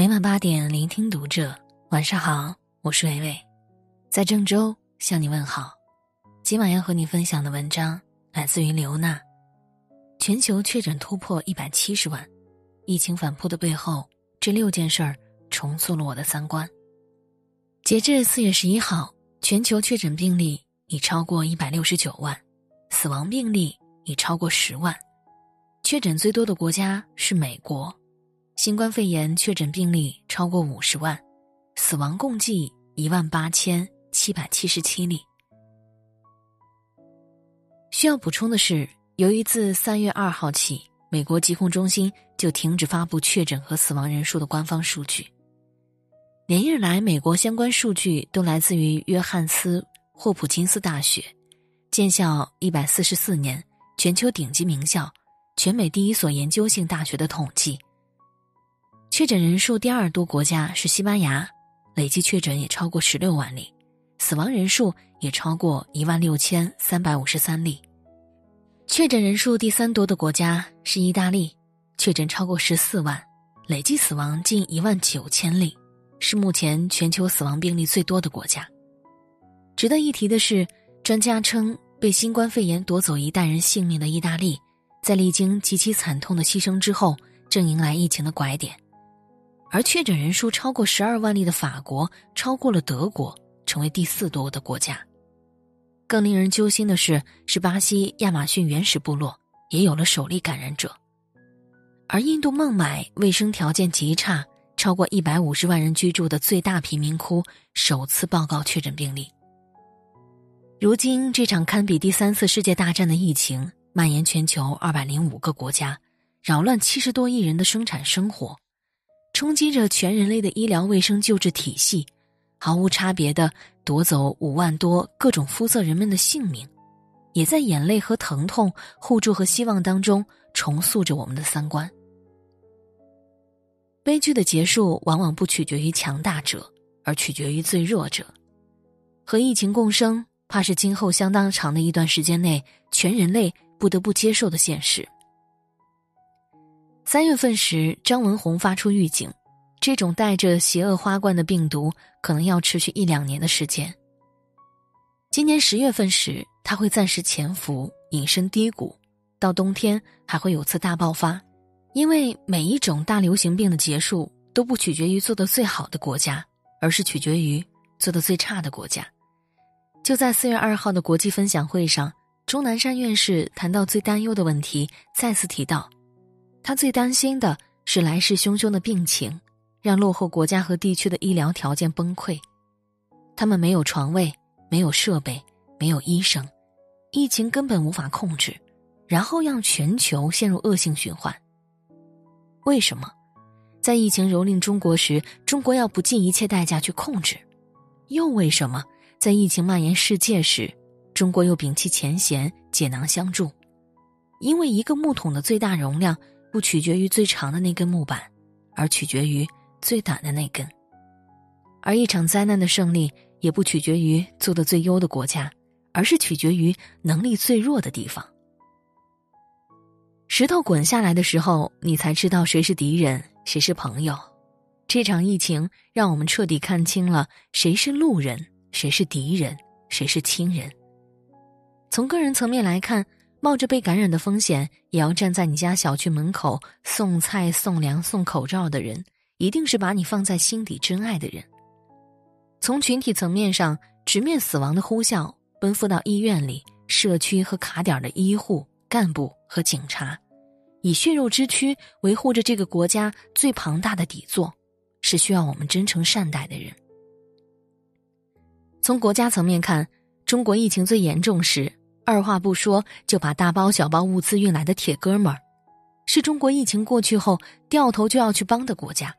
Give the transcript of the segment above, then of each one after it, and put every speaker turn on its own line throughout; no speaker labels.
每晚八点，聆听读者。晚上好，我是伟伟，在郑州向你问好。今晚要和你分享的文章来自于刘娜。全球确诊突破一百七十万，疫情反扑的背后，这六件事儿重塑了我的三观。截至四月十一号，全球确诊病例已超过一百六十九万，死亡病例已超过十万。确诊最多的国家是美国。新冠肺炎确诊病例超过五十万，死亡共计一万八千七百七十七例。需要补充的是，由于自三月二号起，美国疾控中心就停止发布确诊和死亡人数的官方数据。连日来，美国相关数据都来自于约翰斯霍普金斯大学，建校一百四十四年、全球顶级名校、全美第一所研究性大学的统计。确诊人数第二多国家是西班牙，累计确诊也超过十六万例，死亡人数也超过一万六千三百五十三例。确诊人数第三多的国家是意大利，确诊超过十四万，累计死亡近一万九千例，是目前全球死亡病例最多的国家。值得一提的是，专家称被新冠肺炎夺走一代人性命的意大利，在历经极其惨痛的牺牲之后，正迎来疫情的拐点。而确诊人数超过十二万例的法国，超过了德国，成为第四多的国家。更令人揪心的是，是巴西亚马逊原始部落也有了首例感染者。而印度孟买卫生条件极差，超过一百五十万人居住的最大贫民窟，首次报告确诊病例。如今，这场堪比第三次世界大战的疫情蔓延全球二百零五个国家，扰乱七十多亿人的生产生活。冲击着全人类的医疗卫生救治体系，毫无差别的夺走五万多各种肤色人们的性命，也在眼泪和疼痛、互助和希望当中重塑着我们的三观。悲剧的结束往往不取决于强大者，而取决于最弱者。和疫情共生，怕是今后相当长的一段时间内全人类不得不接受的现实。三月份时，张文宏发出预警，这种带着邪恶花冠的病毒可能要持续一两年的时间。今年十月份时，他会暂时潜伏，隐身低谷，到冬天还会有次大爆发。因为每一种大流行病的结束都不取决于做的最好的国家，而是取决于做的最差的国家。就在四月二号的国际分享会上，钟南山院士谈到最担忧的问题，再次提到。他最担心的是来势汹汹的病情，让落后国家和地区的医疗条件崩溃。他们没有床位，没有设备，没有医生，疫情根本无法控制，然后让全球陷入恶性循环。为什么，在疫情蹂躏中国时，中国要不计一切代价去控制？又为什么，在疫情蔓延世界时，中国又摒弃前嫌，解囊相助？因为一个木桶的最大容量。不取决于最长的那根木板，而取决于最短的那根。而一场灾难的胜利，也不取决于做的最优的国家，而是取决于能力最弱的地方。石头滚下来的时候，你才知道谁是敌人，谁是朋友。这场疫情让我们彻底看清了谁是路人，谁是敌人，谁是亲人。从个人层面来看。冒着被感染的风险，也要站在你家小区门口送菜、送粮、送口罩的人，一定是把你放在心底真爱的人。从群体层面上，直面死亡的呼啸，奔赴到医院里、社区和卡点的医护、干部和警察，以血肉之躯维护着这个国家最庞大的底座，是需要我们真诚善待的人。从国家层面看，中国疫情最严重时。二话不说就把大包小包物资运来的铁哥们儿，是中国疫情过去后掉头就要去帮的国家。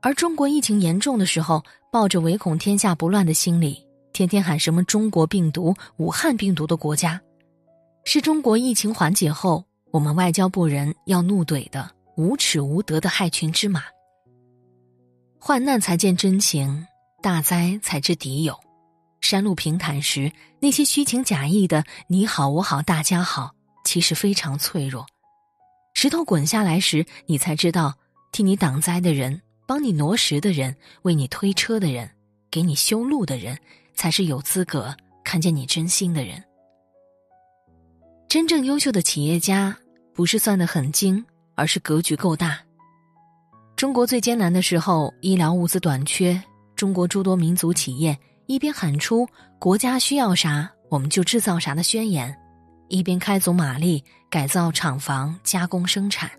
而中国疫情严重的时候，抱着唯恐天下不乱的心理，天天喊什么“中国病毒”“武汉病毒”的国家，是中国疫情缓解后我们外交部人要怒怼的无耻无德的害群之马。患难才见真情，大灾才知敌友。山路平坦时，那些虚情假意的“你好，我好，大家好”，其实非常脆弱。石头滚下来时，你才知道，替你挡灾的人帮你挪石的人，为你推车的人，给你修路的人，才是有资格看见你真心的人。真正优秀的企业家，不是算得很精，而是格局够大。中国最艰难的时候，医疗物资短缺，中国诸多民族企业一边喊出“国家需要啥，我们就制造啥”的宣言，一边开足马力改造厂房、加工生产。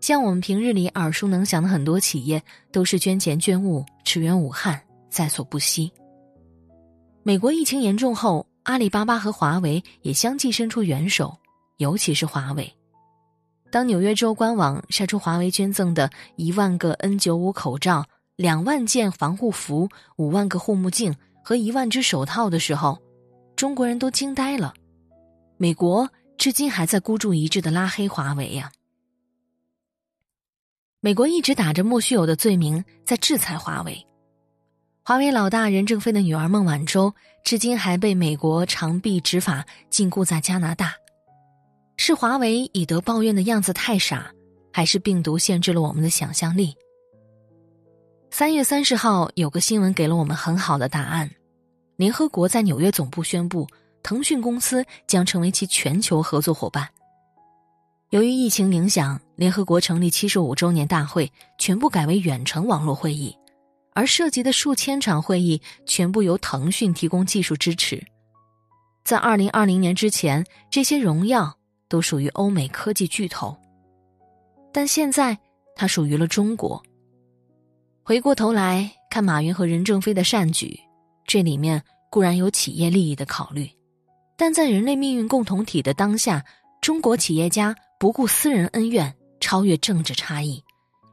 像我们平日里耳熟能详的很多企业，都是捐钱捐物驰援武汉，在所不惜。美国疫情严重后。阿里巴巴和华为也相继伸出援手，尤其是华为。当纽约州官网晒出华为捐赠的一万个 N95 口罩、两万件防护服、五万个护目镜和一万只手套的时候，中国人都惊呆了。美国至今还在孤注一掷的拉黑华为呀！美国一直打着莫须有的罪名在制裁华为。华为老大任正非的女儿孟晚舟，至今还被美国长臂执法禁锢在加拿大。是华为以德报怨的样子太傻，还是病毒限制了我们的想象力？三月三十号有个新闻给了我们很好的答案：联合国在纽约总部宣布，腾讯公司将成为其全球合作伙伴。由于疫情影响，联合国成立七十五周年大会全部改为远程网络会议。而涉及的数千场会议全部由腾讯提供技术支持。在二零二零年之前，这些荣耀都属于欧美科技巨头，但现在它属于了中国。回过头来看马云和任正非的善举，这里面固然有企业利益的考虑，但在人类命运共同体的当下，中国企业家不顾私人恩怨，超越政治差异。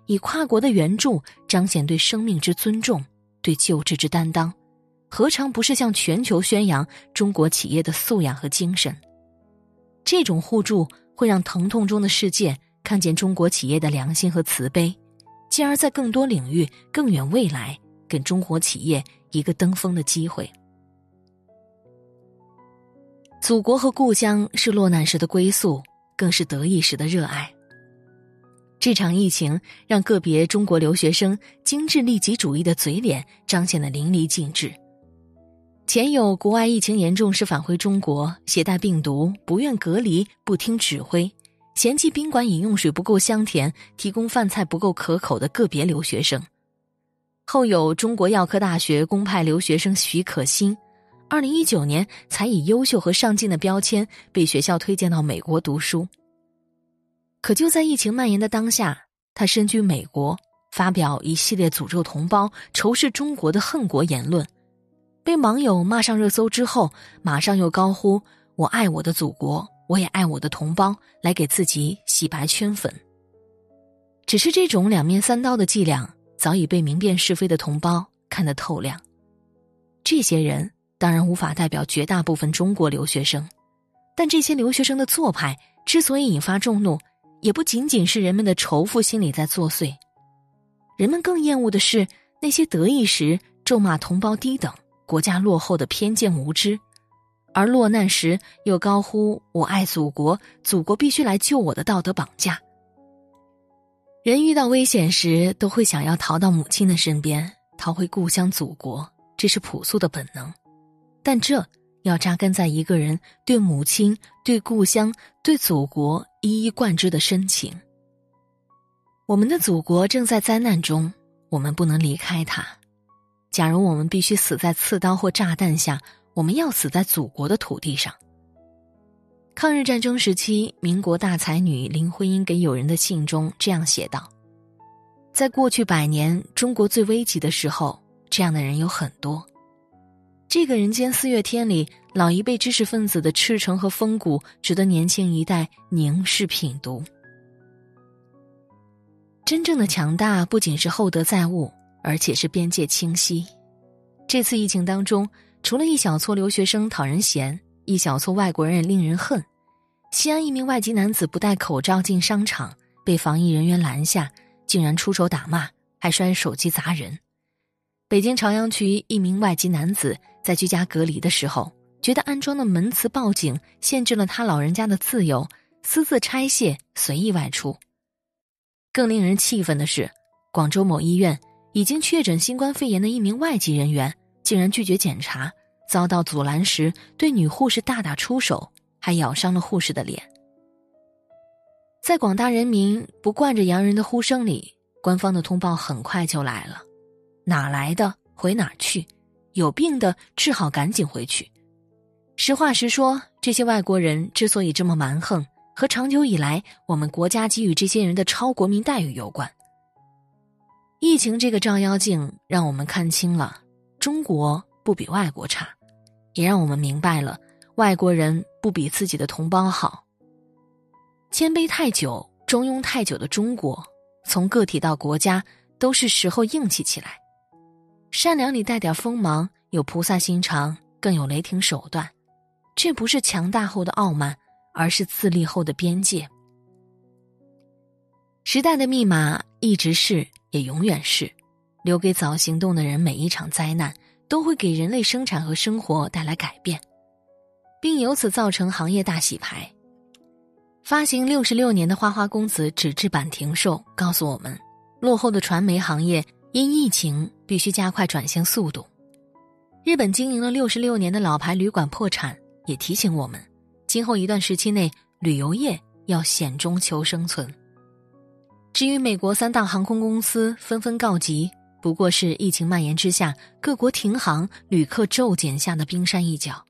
以跨国的援助彰显对生命之尊重，对救治之担当，何尝不是向全球宣扬中国企业的素养和精神？这种互助会让疼痛中的世界看见中国企业的良心和慈悲，进而，在更多领域、更远未来，给中国企业一个登峰的机会。祖国和故乡是落难时的归宿，更是得意时的热爱。这场疫情让个别中国留学生精致利己主义的嘴脸彰显得淋漓尽致。前有国外疫情严重时返回中国，携带病毒，不愿隔离，不听指挥，嫌弃宾馆饮用水不够香甜，提供饭菜不够可口的个别留学生；后有中国药科大学公派留学生许可欣，二零一九年才以优秀和上进的标签被学校推荐到美国读书。可就在疫情蔓延的当下，他身居美国，发表一系列诅咒同胞、仇视中国的恨国言论，被网友骂上热搜之后，马上又高呼“我爱我的祖国，我也爱我的同胞”，来给自己洗白圈粉。只是这种两面三刀的伎俩，早已被明辨是非的同胞看得透亮。这些人当然无法代表绝大部分中国留学生，但这些留学生的做派之所以引发众怒。也不仅仅是人们的仇富心理在作祟，人们更厌恶的是那些得意时咒骂同胞低等、国家落后的偏见无知，而落难时又高呼“我爱祖国，祖国必须来救我”的道德绑架。人遇到危险时都会想要逃到母亲的身边，逃回故乡祖国，这是朴素的本能，但这。要扎根在一个人对母亲、对故乡、对祖国一以贯之的深情。我们的祖国正在灾难中，我们不能离开它。假如我们必须死在刺刀或炸弹下，我们要死在祖国的土地上。抗日战争时期，民国大才女林徽因给友人的信中这样写道：“在过去百年中国最危急的时候，这样的人有很多。”这个人间四月天里，老一辈知识分子的赤诚和风骨，值得年轻一代凝视品读。真正的强大不仅是厚德载物，而且是边界清晰。这次疫情当中，除了一小撮留学生讨人嫌，一小撮外国人令人恨，西安一名外籍男子不戴口罩进商场，被防疫人员拦下，竟然出手打骂，还摔手机砸人。北京朝阳区一名外籍男子在居家隔离的时候，觉得安装的门磁报警限制了他老人家的自由，私自拆卸，随意外出。更令人气愤的是，广州某医院已经确诊新冠肺炎的一名外籍人员，竟然拒绝检查，遭到阻拦时对女护士大打出手，还咬伤了护士的脸。在广大人民不惯着洋人的呼声里，官方的通报很快就来了：哪来的回哪去，有病的治好赶紧回去。实话实说，这些外国人之所以这么蛮横，和长久以来我们国家给予这些人的超国民待遇有关。疫情这个照妖镜，让我们看清了中国不比外国差，也让我们明白了外国人不比自己的同胞好。谦卑太久、中庸太久的中国，从个体到国家，都是时候硬气起来。善良里带点锋芒，有菩萨心肠，更有雷霆手段。这不是强大后的傲慢，而是自立后的边界。时代的密码一直是，也永远是，留给早行动的人。每一场灾难都会给人类生产和生活带来改变，并由此造成行业大洗牌。发行六十六年的《花花公子》纸质版停售，告诉我们，落后的传媒行业因疫情必须加快转型速度。日本经营了六十六年的老牌旅馆破产，也提醒我们，今后一段时期内旅游业要险中求生存。至于美国三大航空公司纷纷告急，不过是疫情蔓延之下各国停航、旅客骤减下的冰山一角。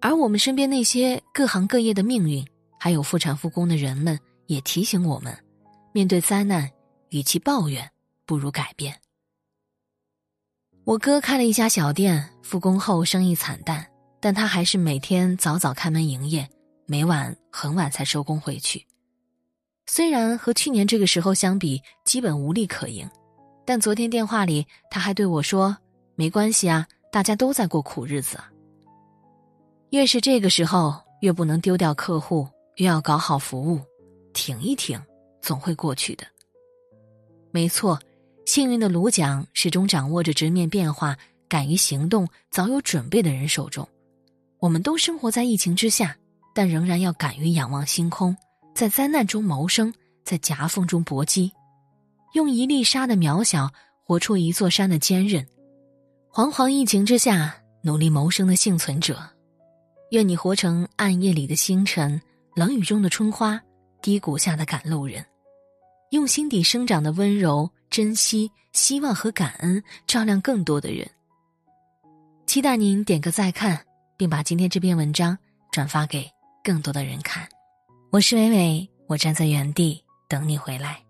而我们身边那些各行各业的命运。还有复产复工的人们也提醒我们：面对灾难，与其抱怨，不如改变。我哥开了一家小店，复工后生意惨淡，但他还是每天早早开门营业，每晚很晚才收工回去。虽然和去年这个时候相比，基本无力可迎，但昨天电话里他还对我说：“没关系啊，大家都在过苦日子。”越是这个时候，越不能丢掉客户。越要搞好服务，挺一挺，总会过去的。没错，幸运的卢奖始终掌握着直面变化、敢于行动、早有准备的人手中。我们都生活在疫情之下，但仍然要敢于仰望星空，在灾难中谋生，在夹缝中搏击，用一粒沙的渺小活出一座山的坚韧。惶惶疫情之下，努力谋生的幸存者，愿你活成暗夜里的星辰。冷雨中的春花，低谷下的赶路人，用心底生长的温柔、珍惜、希望和感恩，照亮更多的人。期待您点个再看，并把今天这篇文章转发给更多的人看。我是伟伟，我站在原地等你回来。